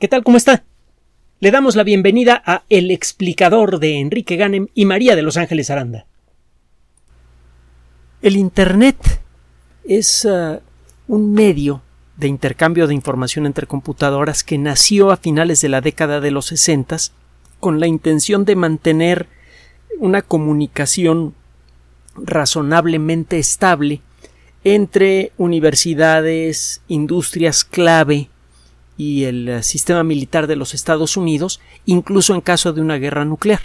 ¿Qué tal? ¿Cómo está? Le damos la bienvenida a El explicador de Enrique Ganem y María de Los Ángeles Aranda. El Internet es uh, un medio de intercambio de información entre computadoras que nació a finales de la década de los 60 con la intención de mantener una comunicación razonablemente estable entre universidades, industrias clave y el eh, sistema militar de los Estados Unidos, incluso en caso de una guerra nuclear.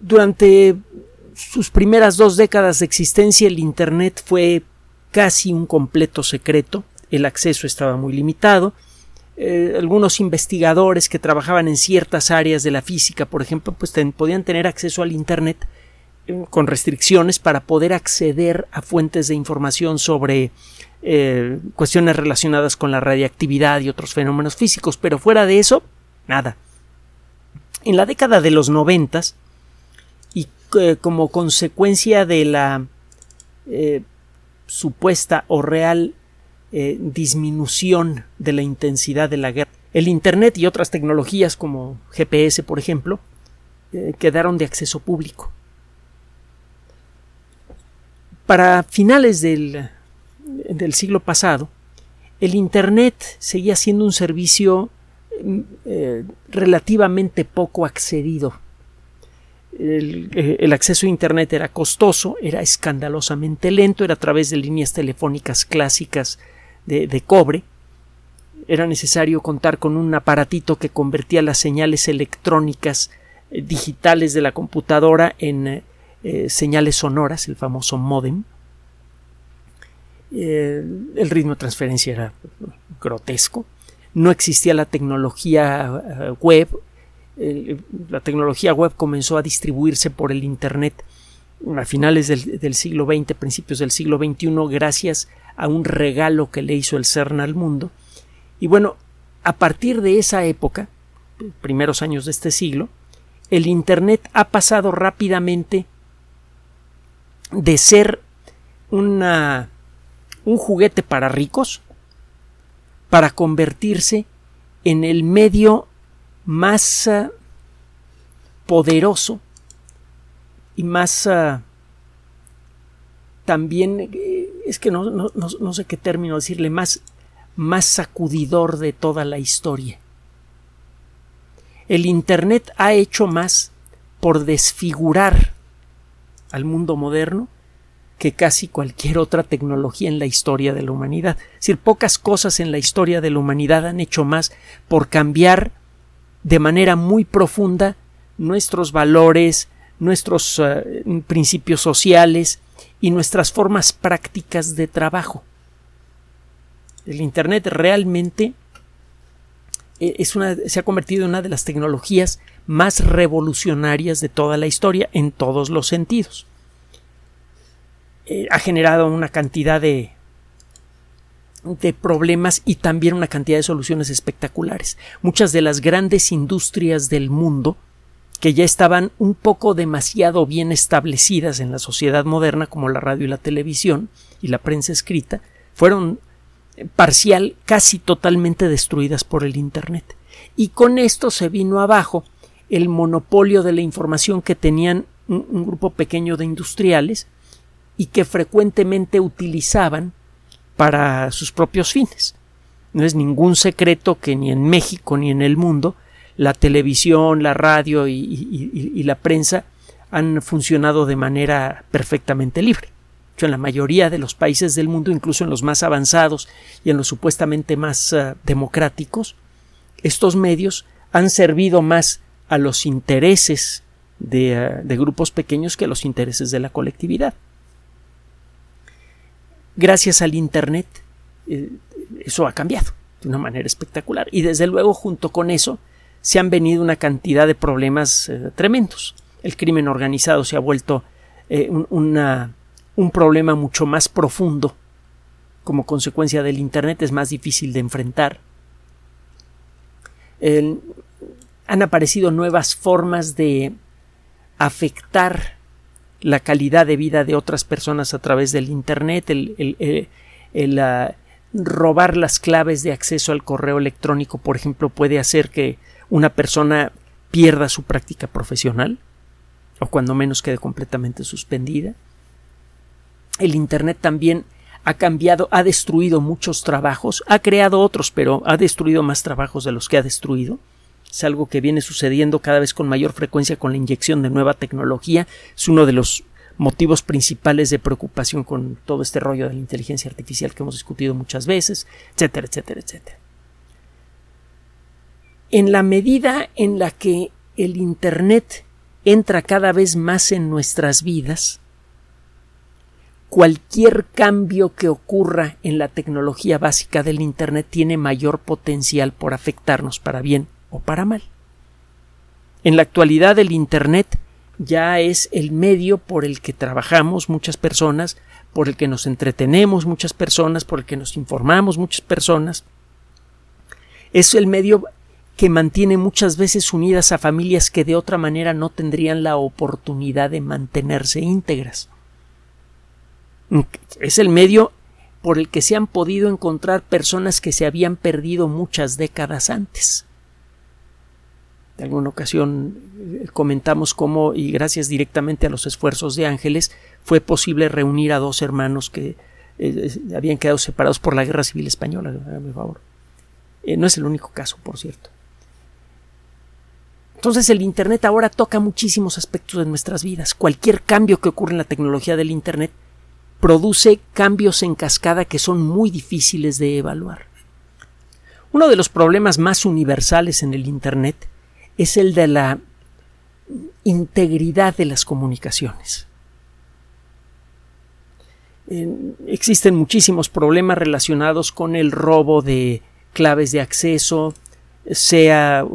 Durante sus primeras dos décadas de existencia el Internet fue casi un completo secreto, el acceso estaba muy limitado, eh, algunos investigadores que trabajaban en ciertas áreas de la física, por ejemplo, pues podían tener acceso al Internet eh, con restricciones para poder acceder a fuentes de información sobre eh, cuestiones relacionadas con la radiactividad y otros fenómenos físicos, pero fuera de eso, nada. En la década de los noventas, y eh, como consecuencia de la eh, supuesta o real disminución de la intensidad de la guerra, el Internet y otras tecnologías como GPS, por ejemplo, quedaron de acceso público. Para finales del del siglo pasado, el Internet seguía siendo un servicio mm, eh, relativamente poco accedido. Eh, el, acceso a Internet era costoso, era escandalosamente lento, era a través de líneas telefónicas clásicas de, cobre. Era necesario contar con un aparatito que convertía las señales electrónicas eh, digitales de la computadora en señales sonoras, el famoso modem. Eh, el ritmo de transferencia era grotesco, no existía la tecnología eh, web, la tecnología web comenzó a distribuirse por el Internet a finales del, siglo XX, principios del siglo XXI, gracias a un regalo que le hizo el CERN al mundo. Y bueno, a partir de esa época, primeros años de este siglo, el Internet ha pasado rápidamente de ser una un juguete para ricos para convertirse en el medio más ah, poderoso y más ah, también eh, es que no, no, no, sé qué término decirle más más sacudidor de toda la historia. El Internet ha hecho más por desfigurar al mundo moderno que casi cualquier otra tecnología en la historia de la humanidad. Es decir, pocas cosas en la historia de la humanidad han hecho más por cambiar de manera muy profunda nuestros valores, nuestros eh, principios sociales y nuestras formas prácticas de trabajo. El Internet realmente eh, es una, se ha convertido en una de las tecnologías más revolucionarias de toda la historia en todos los sentidos. Eh, ha generado una cantidad de, de problemas y también una cantidad de soluciones espectaculares. Muchas de las grandes industrias del mundo que ya estaban un poco demasiado bien establecidas en la sociedad moderna, como la radio y la televisión y la prensa escrita, fueron eh, parcial, casi totalmente destruidas por el Internet. Y con esto se vino abajo el monopolio de la información que tenían un grupo pequeño de industriales y que frecuentemente utilizaban para sus propios fines. No es ningún secreto que ni en México ni en el mundo la televisión, la radio y, la prensa han funcionado de manera perfectamente libre. en la mayoría de los países del mundo, incluso en los más avanzados y en los supuestamente más eh, democráticos, estos medios han servido más a los intereses de, de grupos pequeños que a los intereses de la colectividad gracias al Internet, eh, eso ha cambiado de una manera espectacular. Y desde luego, junto con eso, se han venido una cantidad de problemas eh, tremendos. El crimen organizado se ha vuelto eh, un, problema mucho más profundo. Como consecuencia del Internet es más difícil de enfrentar. han aparecido nuevas formas de afectar la calidad de vida de otras personas a través del Internet, el, robar las claves de acceso al correo electrónico, por ejemplo, puede hacer que una persona pierda su práctica profesional o cuando menos quede completamente suspendida. El Internet también ha cambiado, ha destruido muchos trabajos, ha creado otros, pero ha destruido más trabajos de los que ha destruido. Es algo que viene sucediendo cada vez con mayor frecuencia con la inyección de nueva tecnología. Es uno de los motivos principales de preocupación con todo este rollo de la inteligencia artificial que hemos discutido muchas veces, etcétera, etcétera, etcétera. En la medida en la que el Internet entra cada vez más en nuestras vidas, cualquier cambio que ocurra en la tecnología básica del Internet tiene mayor potencial por afectarnos para bien o para mal. En la actualidad el Internet ya es el medio por el que trabajamos muchas personas, por el que nos entretenemos muchas personas, por el que nos informamos muchas personas. Es el medio que mantiene muchas veces unidas a familias que de otra manera no tendrían la oportunidad de mantenerse íntegras es el medio por el que se han podido encontrar personas que se habían perdido muchas décadas antes. De alguna ocasión eh, comentamos cómo, y gracias directamente a los esfuerzos de Ángeles, fue posible reunir a dos hermanos que eh, habían quedado separados por la Guerra Civil Española. favor. Eh, no es el único caso, por cierto. Entonces el Internet ahora toca muchísimos aspectos de nuestras vidas. Cualquier cambio que ocurre en la tecnología del Internet produce cambios en cascada que son muy difíciles de evaluar. Uno de los problemas más universales en el Internet es el de la integridad de las comunicaciones. existen muchísimos problemas relacionados con el robo de claves de acceso, sea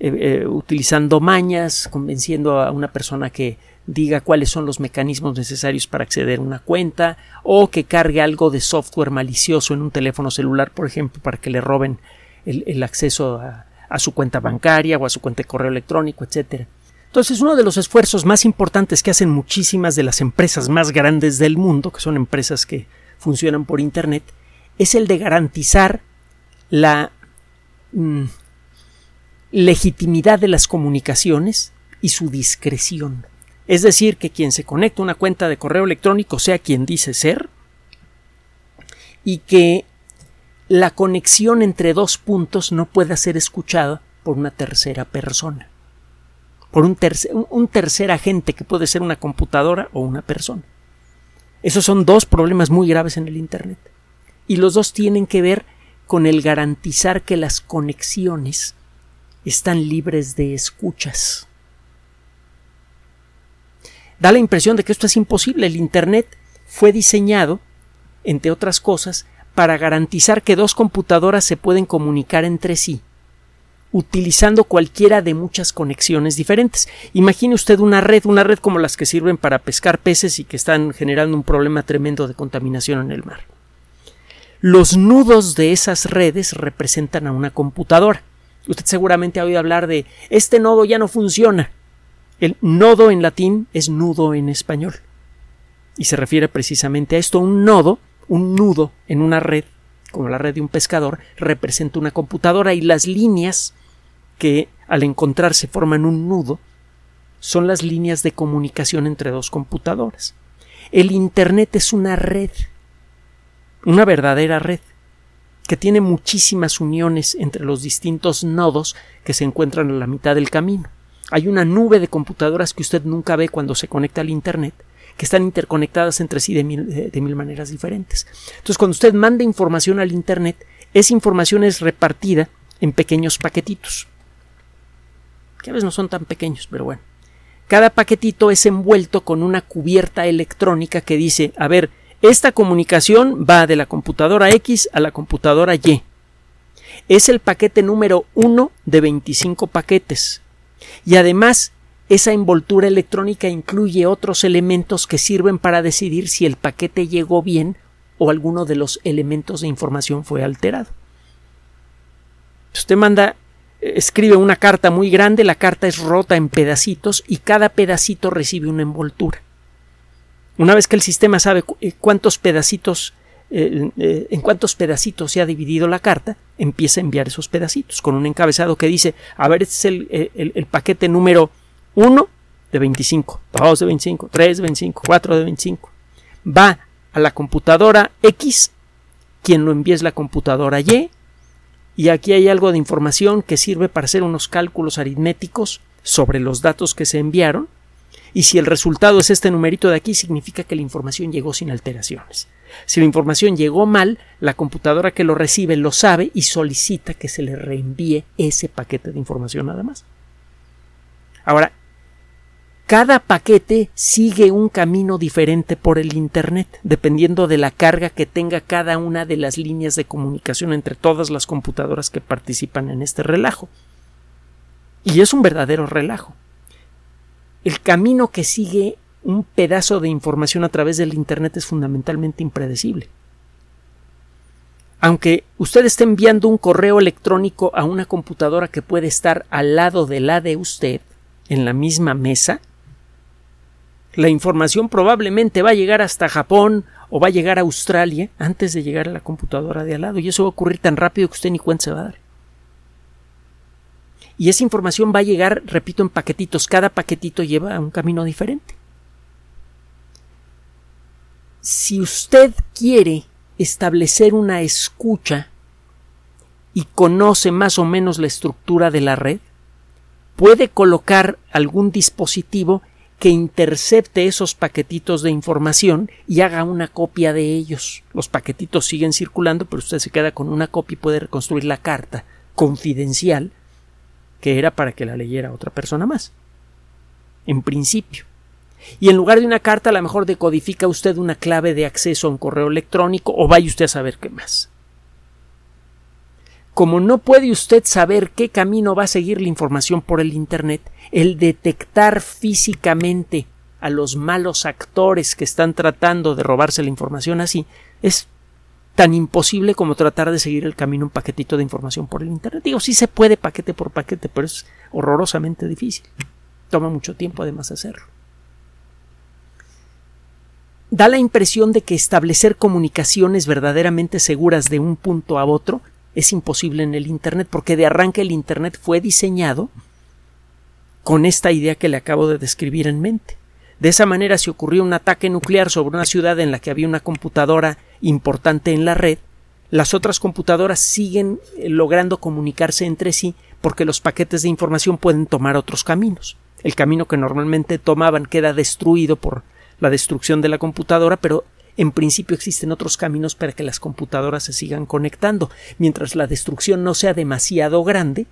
eh, eh, utilizando mañas, convenciendo a una persona que diga cuáles son los mecanismos necesarios para acceder a una cuenta o que cargue algo de software malicioso en un teléfono celular, por ejemplo, para que le roben el, acceso a, su cuenta bancaria o a su cuenta de correo electrónico, etc. Entonces, uno de los esfuerzos más importantes que hacen muchísimas de las empresas más grandes del mundo, que son empresas que funcionan por Internet, es el de garantizar la mm, legitimidad de las comunicaciones y su discreción. Es decir, que quien se conecta a una cuenta de correo electrónico sea quien dice ser y que la conexión entre dos puntos no pueda ser escuchada por una tercera persona, por un, tercer agente que puede ser una computadora o una persona. Esos son dos problemas muy graves en el Internet. Y los dos tienen que ver con el garantizar que las conexiones están libres de escuchas da la impresión de que esto es imposible. El Internet fue diseñado, entre otras cosas, para garantizar que dos computadoras se pueden comunicar entre sí utilizando cualquiera de muchas conexiones diferentes. Imagine usted una red, una red como las que sirven para pescar peces y que están generando un problema tremendo de contaminación en el mar. Los nudos de esas redes representan a una computadora. Usted seguramente ha oído hablar de este nodo ya no funciona. El nodo en latín es nudo en español. Y se refiere precisamente a esto. Un nodo, un nudo en una red, como la red de un pescador, representa una computadora y las líneas que al encontrarse forman un nudo son las líneas de comunicación entre dos computadoras. El Internet es una red, una verdadera red, que tiene muchísimas uniones entre los distintos nodos que se encuentran a la mitad del camino hay una nube de computadoras que usted nunca ve cuando se conecta al Internet, que están interconectadas entre sí de mil, maneras diferentes. Entonces, cuando usted manda información al Internet, esa información es repartida en pequeños paquetitos, que a veces no son tan pequeños, pero bueno. Cada paquetito es envuelto con una cubierta electrónica que dice, a ver, esta comunicación va de la computadora X a la computadora Y. Es el paquete número uno de 25 paquetes y además esa envoltura electrónica incluye otros elementos que sirven para decidir si el paquete llegó bien o alguno de los elementos de información fue alterado. Usted manda, eh, escribe una carta muy grande, la carta es rota en pedacitos y cada pedacito recibe una envoltura. Una vez que el sistema sabe eh, cuántos pedacitos eh, en cuántos pedacitos se ha dividido la carta, empieza a enviar esos pedacitos con un encabezado que dice, a ver, este es el paquete número 1 de 25, 2 de 25, 3 de 25, 4 de 25. Va a la computadora X, quien lo envía es la computadora Y, y aquí hay algo de información que sirve para hacer unos cálculos aritméticos sobre los datos que se enviaron, y si el resultado es este numerito de aquí, significa que la información llegó sin alteraciones. Si la información llegó mal, la computadora que lo recibe lo sabe y solicita que se le reenvíe ese paquete de información nada más. Ahora, cada paquete sigue un camino diferente por el Internet, dependiendo de la carga que tenga cada una de las líneas de comunicación entre todas las computadoras que participan en este relajo. Y es un verdadero relajo. El camino que sigue un pedazo de información a través del Internet es fundamentalmente impredecible. Aunque usted esté enviando un correo electrónico a una computadora que puede estar al lado de la de usted, en la misma mesa, la información probablemente va a llegar hasta Japón o va a llegar a Australia antes de llegar a la computadora de al lado. Y eso va a ocurrir tan rápido que usted ni cuenta se va a dar. Y esa información va a llegar, repito, en paquetitos. Cada paquetito lleva un camino diferente. Si usted quiere establecer una escucha y conoce más o menos la estructura de la red, puede colocar algún dispositivo que intercepte esos paquetitos de información y haga una copia de ellos. Los paquetitos siguen circulando, pero usted se queda con una copia y puede reconstruir la carta confidencial que era para que la leyera otra persona más. En principio. Y en lugar de una carta, a lo mejor decodifica usted una clave de acceso a un correo electrónico o vaya usted a saber qué más. Como no puede usted saber qué camino va a seguir la información por el Internet, el detectar físicamente a los malos actores que están tratando de robarse la información así es tan imposible como tratar de seguir el camino un paquetito de información por el Internet. Digo, sí se puede paquete por paquete, pero es horrorosamente difícil. Toma mucho tiempo además hacerlo. Da la impresión de que establecer comunicaciones verdaderamente seguras de un punto a otro es imposible en el Internet porque de arranque el Internet fue diseñado con esta idea que le acabo de describir en mente. De esa manera, si ocurrió un ataque nuclear sobre una ciudad en la que había una computadora importante en la red, las otras computadoras siguen eh, logrando comunicarse entre sí porque los paquetes de información pueden tomar otros caminos. El camino que normalmente tomaban queda destruido por la destrucción de la computadora, pero en principio existen otros caminos para que las computadoras se sigan conectando. Mientras la destrucción no sea demasiado grande,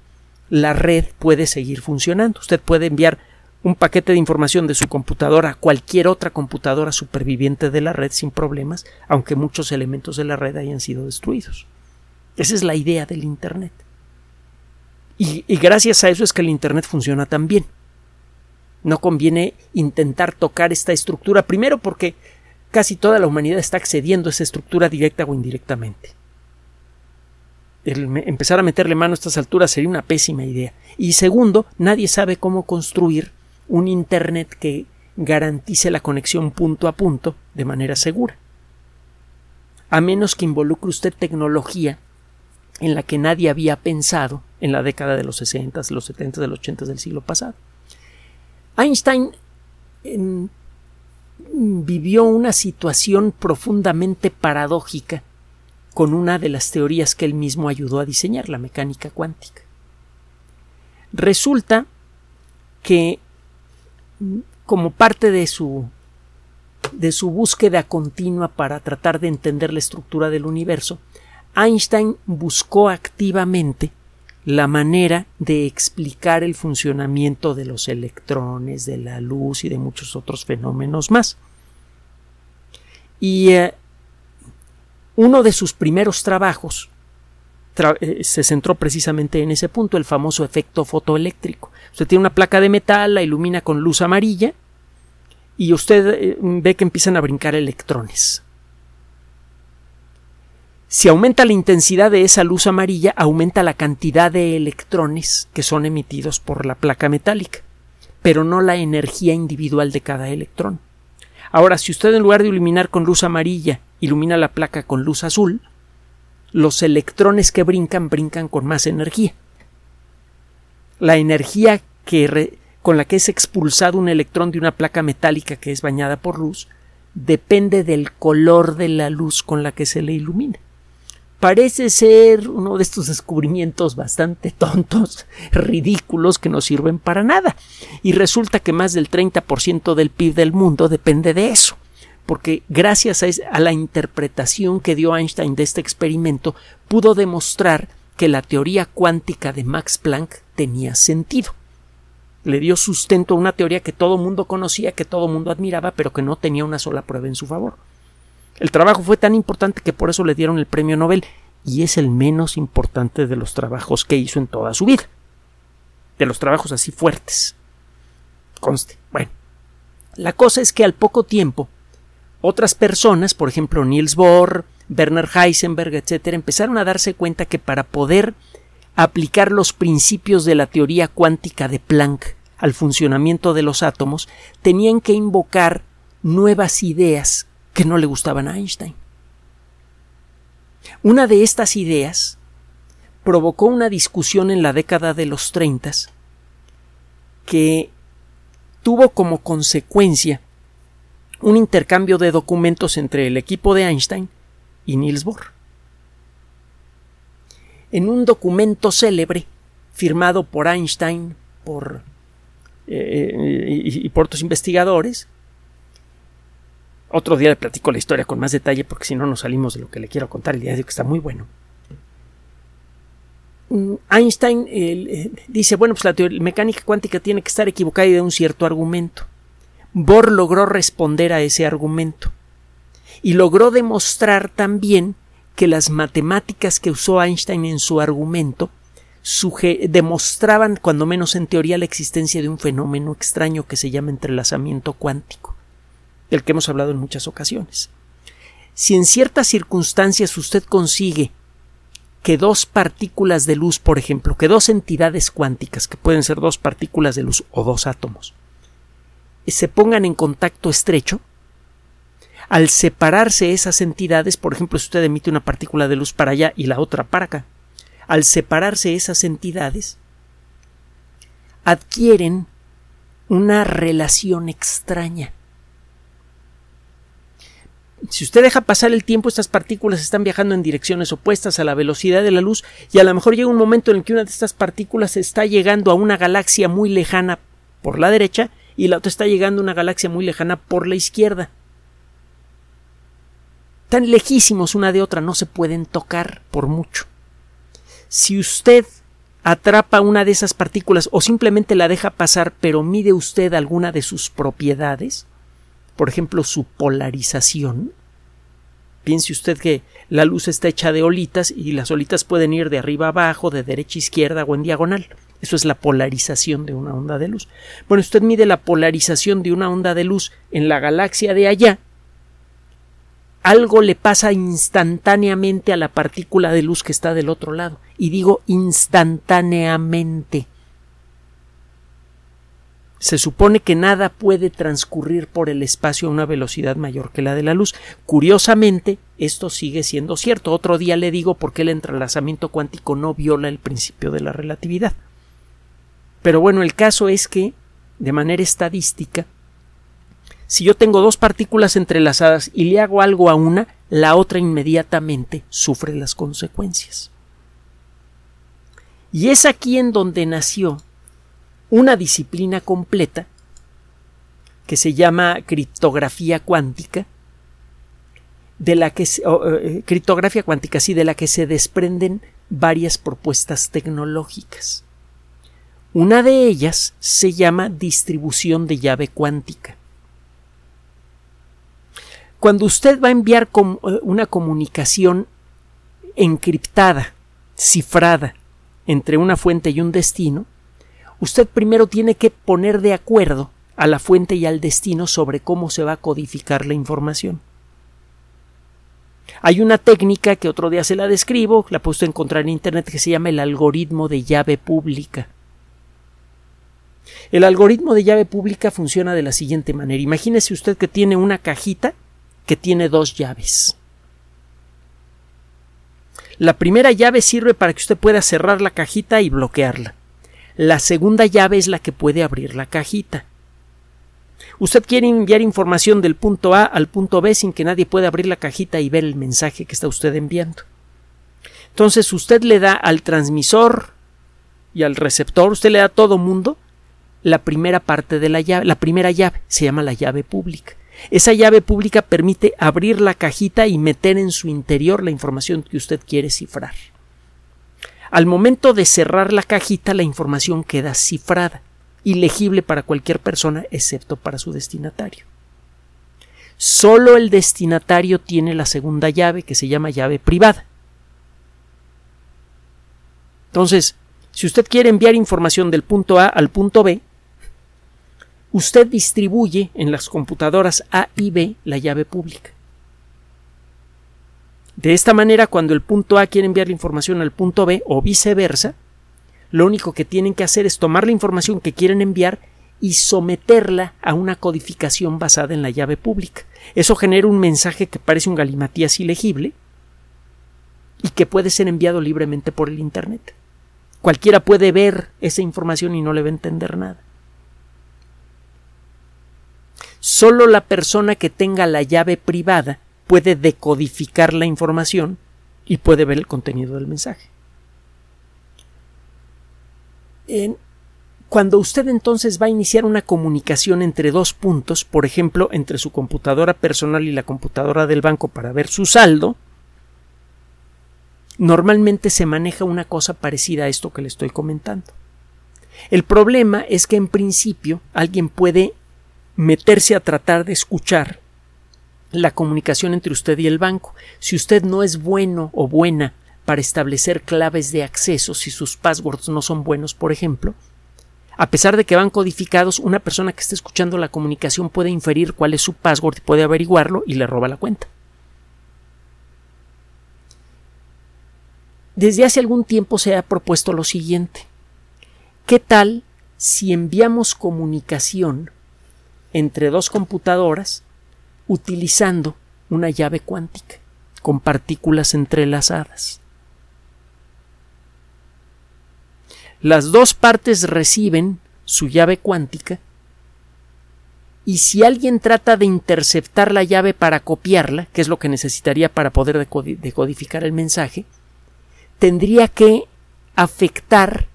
la red puede seguir funcionando. Usted puede enviar un paquete de información de su computadora a cualquier otra computadora superviviente de la red sin problemas, aunque muchos elementos de la red hayan sido destruidos. Esa es la idea del Internet. Y, gracias a eso es que el Internet funciona tan bien. No conviene intentar tocar esta estructura, primero porque casi toda la humanidad está accediendo a esa estructura directa o indirectamente. empezar a meterle mano a estas alturas sería una pésima idea. Y segundo, nadie sabe cómo construir un Internet que garantice la conexión punto a punto de manera segura. A menos que involucre usted tecnología en la que nadie había pensado en la década de los 60, los 70, de los 80 del siglo pasado. Einstein vivió una situación profundamente paradójica con una de las teorías que él mismo ayudó a diseñar, la mecánica cuántica. Resulta que como parte de su de su búsqueda continua para tratar de entender la estructura del universo, Einstein buscó activamente la manera de explicar el funcionamiento de los electrones, de la luz y de muchos otros fenómenos más. Y eh, uno de sus primeros trabajos eh, se centró precisamente en ese punto, el famoso efecto fotoeléctrico. Usted tiene una placa de metal, la ilumina con luz amarilla y usted eh, ve que empiezan a brincar electrones. Si aumenta la intensidad de esa luz amarilla, aumenta la cantidad de electrones que son emitidos por la placa metálica, pero no la energía individual de cada electrón. Ahora, si usted en lugar de iluminar con luz amarilla ilumina la placa con luz azul, los electrones que brincan brincan con más energía. La energía que con la que es expulsado un electrón de una placa metálica que es bañada por luz depende del color de la luz con la que se le ilumina. Parece ser uno de estos descubrimientos bastante tontos, ridículos, que no sirven para nada. Y resulta que más del 30% del PIB del mundo depende de eso. Porque gracias a la interpretación que dio Einstein de este experimento, pudo demostrar que la teoría cuántica de Max Planck tenía sentido le dio sustento a una teoría que todo mundo conocía, que todo mundo admiraba, pero que no tenía una sola prueba en su favor. El trabajo fue tan importante que por eso le dieron el premio Nobel y es el menos importante de los trabajos que hizo en toda su vida. De los trabajos así fuertes. Conste. Bueno, la cosa es que al poco tiempo otras personas, por ejemplo Niels Bohr, Werner Heisenberg, etcétera, empezaron a darse cuenta que para poder aplicar los principios de la teoría cuántica de Planck al funcionamiento de los átomos, tenían que invocar nuevas ideas que no le gustaban a Einstein. Una de estas ideas provocó una discusión en la década de los 30 que tuvo como consecuencia un intercambio de documentos entre el equipo de Einstein y Niels Bohr en un documento célebre firmado por Einstein por, eh, y, por otros investigadores. Otro día le platico la historia con más detalle porque si no nos salimos de lo que le quiero contar el día de hoy que está muy bueno. Mm, Einstein eh, dice, bueno, pues la mecánica cuántica tiene que estar equivocada y de un cierto argumento. Bohr logró responder a ese argumento y logró demostrar también que las matemáticas que usó Einstein en su argumento demostraban, cuando menos en teoría, la existencia de un fenómeno extraño que se llama entrelazamiento cuántico, del que hemos hablado en muchas ocasiones. Si en ciertas circunstancias usted consigue que dos partículas de luz, por ejemplo, que dos entidades cuánticas, que pueden ser dos partículas de luz o dos átomos, se pongan en contacto estrecho, al separarse esas entidades, por ejemplo, si usted emite una partícula de luz para allá y la otra para acá, al separarse esas entidades, adquieren una relación extraña. Si usted deja pasar el tiempo, estas partículas están viajando en direcciones opuestas a la velocidad de la luz y a lo mejor llega un momento en el que una de estas partículas está llegando a una galaxia muy lejana por la derecha y la otra está llegando a una galaxia muy lejana por la izquierda tan lejísimos una de otra, no se pueden tocar por mucho. Si usted atrapa una de esas partículas o simplemente la deja pasar, pero mide usted alguna de sus propiedades, por ejemplo, su polarización, piense usted que la luz está hecha de olitas y las olitas pueden ir de arriba a abajo, de derecha a izquierda o en diagonal. Eso es la polarización de una onda de luz. Bueno, usted mide la polarización de una onda de luz en la galaxia de allá algo le pasa instantáneamente a la partícula de luz que está del otro lado. Y digo instantáneamente. Se supone que nada puede transcurrir por el espacio a una velocidad mayor que la de la luz. Curiosamente, esto sigue siendo cierto. Otro día le digo por qué el entrelazamiento cuántico no viola el principio de la relatividad. Pero bueno, el caso es que, de manera estadística, si yo tengo dos partículas entrelazadas y le hago algo a una, la otra inmediatamente sufre las consecuencias. Y es aquí en donde nació una disciplina completa que se llama criptografía cuántica, de la que eh, criptografía cuántica, sí, de la que se desprenden varias propuestas tecnológicas. Una de ellas se llama distribución de llave cuántica. Cuando usted va a enviar eh, una comunicación encriptada, cifrada, entre una fuente y un destino, usted primero tiene que poner de acuerdo a la fuente y al destino sobre cómo se va a codificar la información. Hay una técnica que otro día se la describo, la puesto a encontrar en Internet, que se llama el algoritmo de llave pública. El algoritmo de llave pública funciona de la siguiente manera. Imagínese usted que tiene una cajita que tiene dos llaves. La primera llave sirve para que usted pueda cerrar la cajita y bloquearla. La segunda llave es la que puede abrir la cajita. Usted quiere enviar información del punto A al punto B sin que nadie pueda abrir la cajita y ver el mensaje que está usted enviando. Entonces usted le da al transmisor y al receptor, usted le da a todo mundo la primera parte de la llave, la primera llave, se llama la llave pública. Esa llave pública permite abrir la cajita y meter en su interior la información que usted quiere cifrar. Al momento de cerrar la cajita, la información queda cifrada y legible para cualquier persona excepto para su destinatario. Solo el destinatario tiene la segunda llave que se llama llave privada. Entonces, si usted quiere enviar información del punto A al punto B, usted distribuye en las computadoras A y B la llave pública. De esta manera, cuando el punto A quiere enviar la información al punto B o viceversa, lo único que tienen que hacer es tomar la información que quieren enviar y someterla a una codificación basada en la llave pública. Eso genera un mensaje que parece un galimatías ilegible y que puede ser enviado libremente por el Internet. Cualquiera puede ver esa información y no le va a entender nada. Solo la persona que tenga la llave privada puede decodificar la información y puede ver el contenido del mensaje. cuando usted entonces va a iniciar una comunicación entre dos puntos, por ejemplo, entre su computadora personal y la computadora del banco para ver su saldo, normalmente se maneja una cosa parecida a esto que le estoy comentando. El problema es que en principio alguien puede meterse a tratar de escuchar la comunicación entre usted y el banco. Si usted no es bueno o buena para establecer claves de acceso, si sus passwords no son buenos, por ejemplo, a pesar de que van codificados, una persona que esté escuchando la comunicación puede inferir cuál es su password y puede averiguarlo y le roba la cuenta. Desde hace algún tiempo se ha propuesto lo siguiente. ¿Qué tal si enviamos comunicación entre dos computadoras utilizando una llave cuántica con partículas entrelazadas? Las dos partes reciben su llave cuántica y si alguien trata de interceptar la llave para copiarla, que es lo que necesitaría para poder decodificar el mensaje, tendría que afectar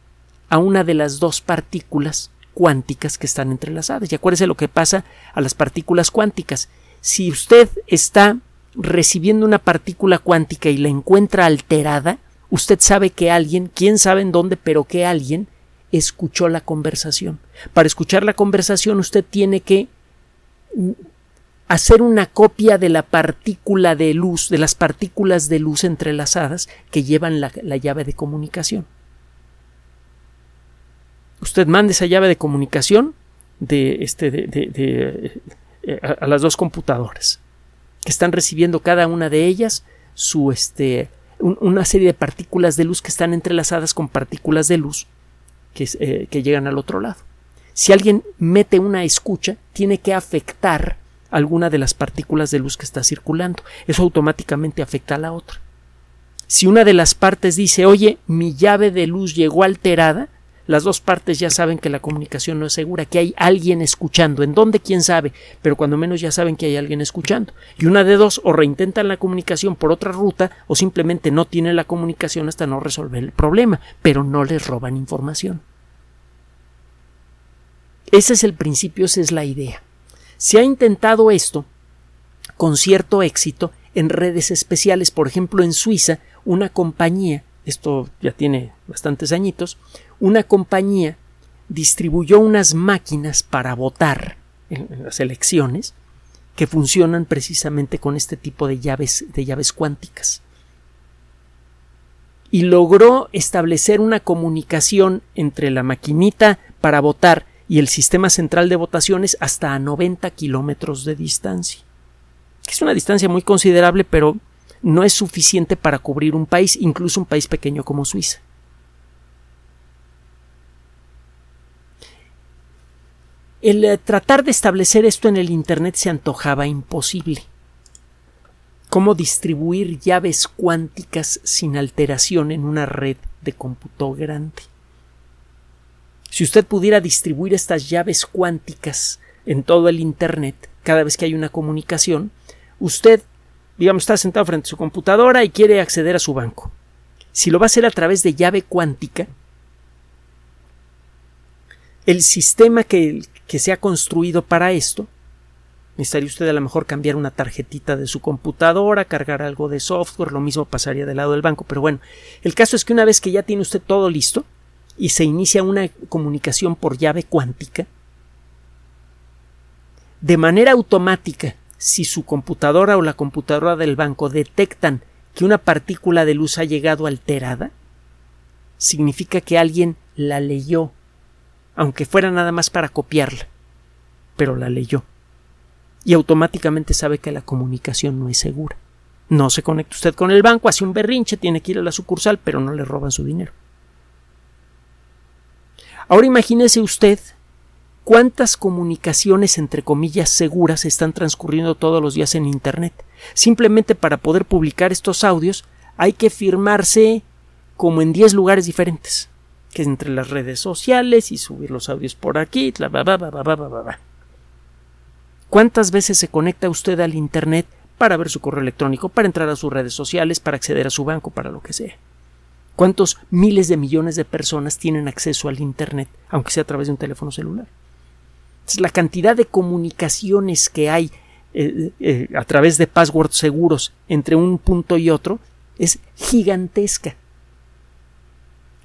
a una de las dos partículas cuánticas que están entrelazadas. Y acuérdese lo que pasa a las partículas cuánticas. Si usted está recibiendo una partícula cuántica y la encuentra alterada, usted sabe que alguien, quién sabe en dónde, pero que alguien escuchó la conversación. Para escuchar la conversación usted tiene que hacer una copia de la partícula de luz, de las partículas de luz entrelazadas que llevan la, llave de comunicación. Usted manda esa llave de comunicación de, este, de, eh, a, las dos computadoras que están recibiendo cada una de ellas su este una serie de partículas de luz que están entrelazadas con partículas de luz que, eh, que llegan al otro lado. Si alguien mete una escucha, tiene que afectar alguna de las partículas de luz que está circulando. Eso automáticamente afecta a la otra. Si una de las partes dice, oye, mi llave de luz llegó alterada, las dos partes ya saben que la comunicación no es segura, que hay alguien escuchando. ¿En dónde? ¿Quién sabe? Pero cuando menos ya saben que hay alguien escuchando. Y una de dos, o reintentan la comunicación por otra ruta, o simplemente no tienen la comunicación hasta no resolver el problema, pero no les roban información. Ese es el principio, esa es la idea. Se ha intentado esto con cierto éxito en redes especiales. Por ejemplo, en Suiza, una compañía, esto ya tiene bastantes añitos, una compañía distribuyó unas máquinas para votar en, las elecciones que funcionan precisamente con este tipo de llaves, de llaves cuánticas. Y logró establecer una comunicación entre la maquinita para votar y el sistema central de votaciones hasta a 90 kilómetros de distancia. Es una distancia muy considerable, pero no es suficiente para cubrir un país, incluso un país pequeño como Suiza. El eh, tratar de establecer esto en el Internet se antojaba imposible. cómo distribuir llaves cuánticas sin alteración en una red de cómputo grande. Si usted pudiera distribuir estas llaves cuánticas en todo el Internet, cada vez que hay una comunicación, usted, digamos, está sentado frente a su computadora y quiere acceder a su banco. Si lo va a hacer a través de llave cuántica, el sistema que, que se ha construido para esto, necesitaría usted a lo mejor cambiar una tarjetita de su computadora, cargar algo de software, lo mismo pasaría del lado del banco, pero bueno, el caso es que una vez que ya tiene usted todo listo, y se inicia una comunicación por llave cuántica, de manera automática, si su computadora o la computadora del banco detectan que una partícula de luz ha llegado alterada, significa que alguien la leyó, aunque fuera nada más para copiarla, pero la leyó. Y automáticamente sabe que la comunicación no es segura. No se conecta usted con el banco, hace un berrinche, tiene que ir a la sucursal, pero no le roban su dinero. Ahora imagínese usted cuántas comunicaciones entre comillas seguras están transcurriendo todos los días en Internet. Simplemente para poder publicar estos audios hay que firmarse como en 10 lugares diferentes, que es entre las redes sociales y subir los audios por aquí, bla, bla, bla, ¿Cuántas veces se conecta usted al Internet para ver su correo electrónico, para entrar a sus redes sociales, para acceder a su banco, para lo que sea? ¿Cuántos miles de millones de personas tienen acceso al Internet, aunque sea a través de un teléfono celular? La cantidad de comunicaciones que hay eh, eh, a través de passwords seguros entre un punto y otro es gigantesca.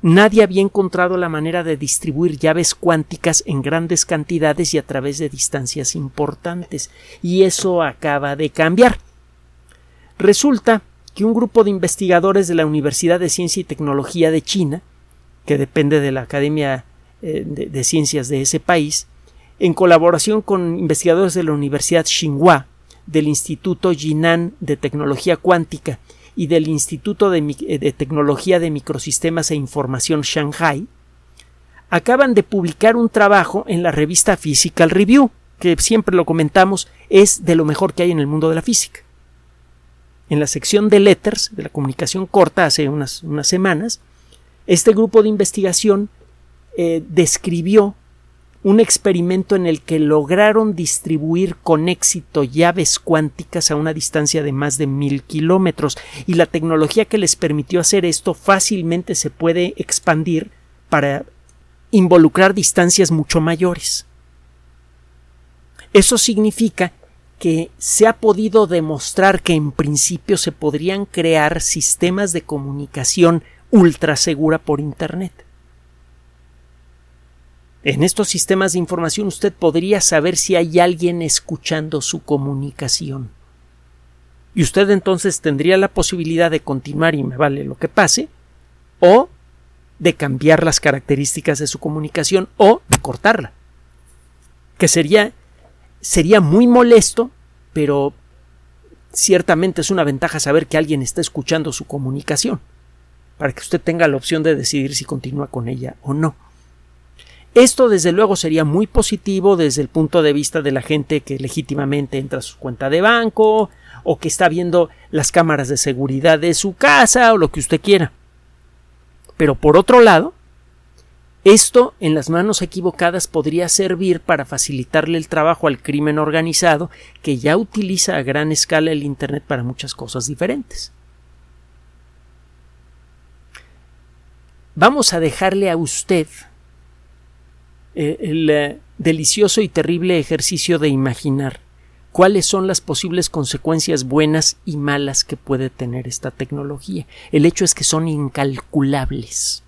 Nadie había encontrado la manera de distribuir llaves cuánticas en grandes cantidades y a través de distancias importantes, y eso acaba de cambiar. Resulta que un grupo de investigadores de la Universidad de Ciencia y Tecnología de China, que depende de la Academia eh, de, Ciencias de ese país, en colaboración con investigadores de la Universidad Tsinghua, del Instituto Jinan de Tecnología Cuántica y del Instituto de, eh, de, Tecnología de Microsistemas e Información Shanghai, acaban de publicar un trabajo en la revista Physical Review, que siempre lo comentamos, es de lo mejor que hay en el mundo de la física. En la sección de letters de la comunicación corta hace unas, unas semanas, este grupo de investigación eh, describió un experimento en el que lograron distribuir con éxito llaves cuánticas a una distancia de más de mil kilómetros y la tecnología que les permitió hacer esto fácilmente se puede expandir para involucrar distancias mucho mayores. Eso significa que se ha podido demostrar que en principio se podrían crear sistemas de comunicación ultra segura por Internet. En estos sistemas de información usted podría saber si hay alguien escuchando su comunicación. Y usted entonces tendría la posibilidad de continuar y me vale lo que pase, o de cambiar las características de su comunicación o de cortarla. Que sería sería muy molesto, pero ciertamente es una ventaja saber que alguien está escuchando su comunicación, para que usted tenga la opción de decidir si continúa con ella o no. Esto desde luego sería muy positivo desde el punto de vista de la gente que legítimamente entra a su cuenta de banco o que está viendo las cámaras de seguridad de su casa o lo que usted quiera. Pero por otro lado, esto en las manos equivocadas podría servir para facilitarle el trabajo al crimen organizado que ya utiliza a gran escala el Internet para muchas cosas diferentes. Vamos a dejarle a usted eh, el eh, delicioso y terrible ejercicio de imaginar cuáles son las posibles consecuencias buenas y malas que puede tener esta tecnología. El hecho es que son incalculables.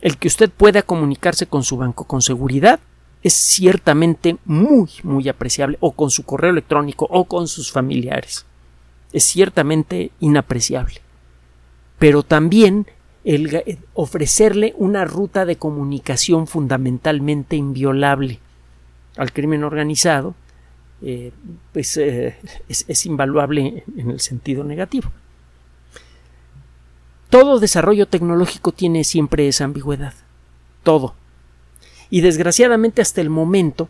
El que usted pueda comunicarse con su banco con seguridad es ciertamente muy, muy apreciable, o con su correo electrónico, o con sus familiares. Es ciertamente inapreciable. Pero también el eh, ofrecerle una ruta de comunicación fundamentalmente inviolable al crimen organizado, eh, pues eh, es, es invaluable en el sentido negativo. Todo desarrollo tecnológico tiene siempre esa ambigüedad. Todo. Y desgraciadamente hasta el momento,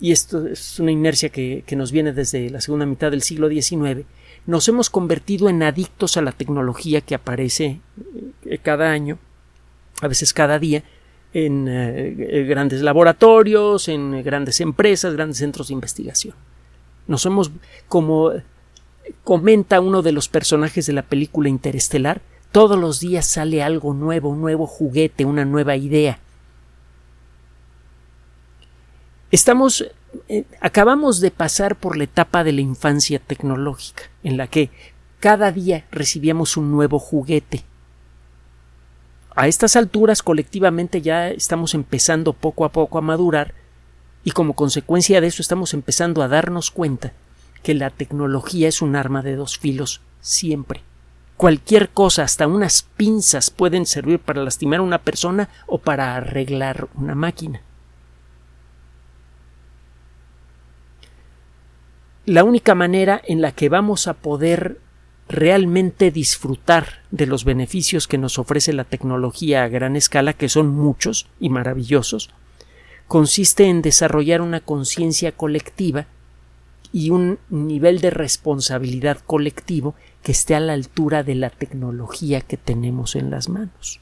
y esto es una inercia que, nos viene desde la segunda mitad del siglo XIX, nos hemos convertido en adictos a la tecnología que aparece eh, cada año, a veces cada día, en eh, grandes laboratorios, en grandes empresas, grandes centros de investigación. Nos hemos, como comenta uno de los personajes de la película Interestelar, todos los días sale algo nuevo, un nuevo juguete, una nueva idea. Estamos eh, acabamos de pasar por la etapa de la infancia tecnológica, en la que cada día recibíamos un nuevo juguete. A estas alturas colectivamente ya estamos empezando poco a poco a madurar y como consecuencia de eso estamos empezando a darnos cuenta que la tecnología es un arma de dos filos siempre. Cualquier cosa, hasta unas pinzas, pueden servir para lastimar a una persona o para arreglar una máquina. La única manera en la que vamos a poder realmente disfrutar de los beneficios que nos ofrece la tecnología a gran escala, que son muchos y maravillosos, consiste en desarrollar una conciencia colectiva y un nivel de responsabilidad colectivo que esté a la altura de la tecnología que tenemos en las manos.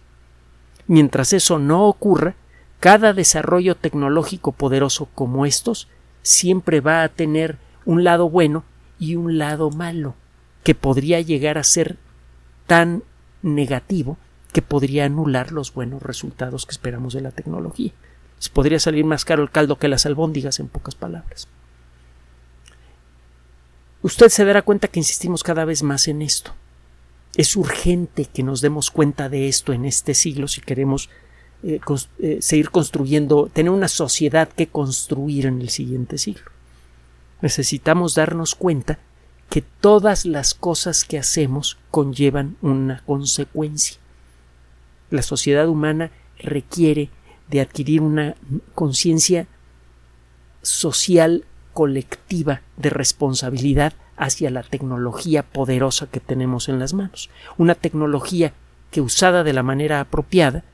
Mientras eso no ocurra, cada desarrollo tecnológico poderoso como estos siempre va a tener un lado bueno y un lado malo, que podría llegar a ser tan negativo que podría anular los buenos resultados que esperamos de la tecnología. Podría salir más caro el caldo que las albóndigas, en pocas palabras usted se dará cuenta que insistimos cada vez más en esto. Es urgente que nos demos cuenta de esto en este siglo si queremos eh, eh, seguir construyendo, tener una sociedad que construir en el siguiente siglo. Necesitamos darnos cuenta que todas las cosas que hacemos conllevan una consecuencia. La sociedad humana requiere de adquirir una conciencia social colectiva de responsabilidad hacia la tecnología poderosa que tenemos en las manos. Una tecnología que usada de la manera apropiada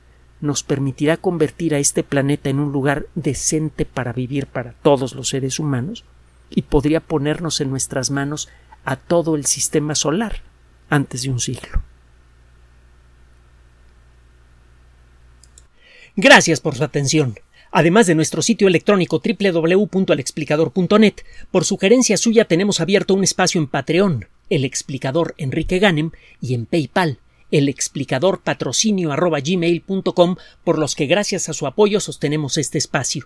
nos permitirá convertir a este planeta en un lugar decente para vivir para todos los seres humanos y podría ponernos en nuestras manos a todo el sistema solar antes de un siglo. Gracias por su atención. Además de nuestro sitio electrónico www.alexplicador.net, por sugerencia suya tenemos abierto un espacio en Patreon, el explicador Enrique Ganem, y en PayPal, el explicador patrocinio por los que gracias a su apoyo sostenemos este espacio.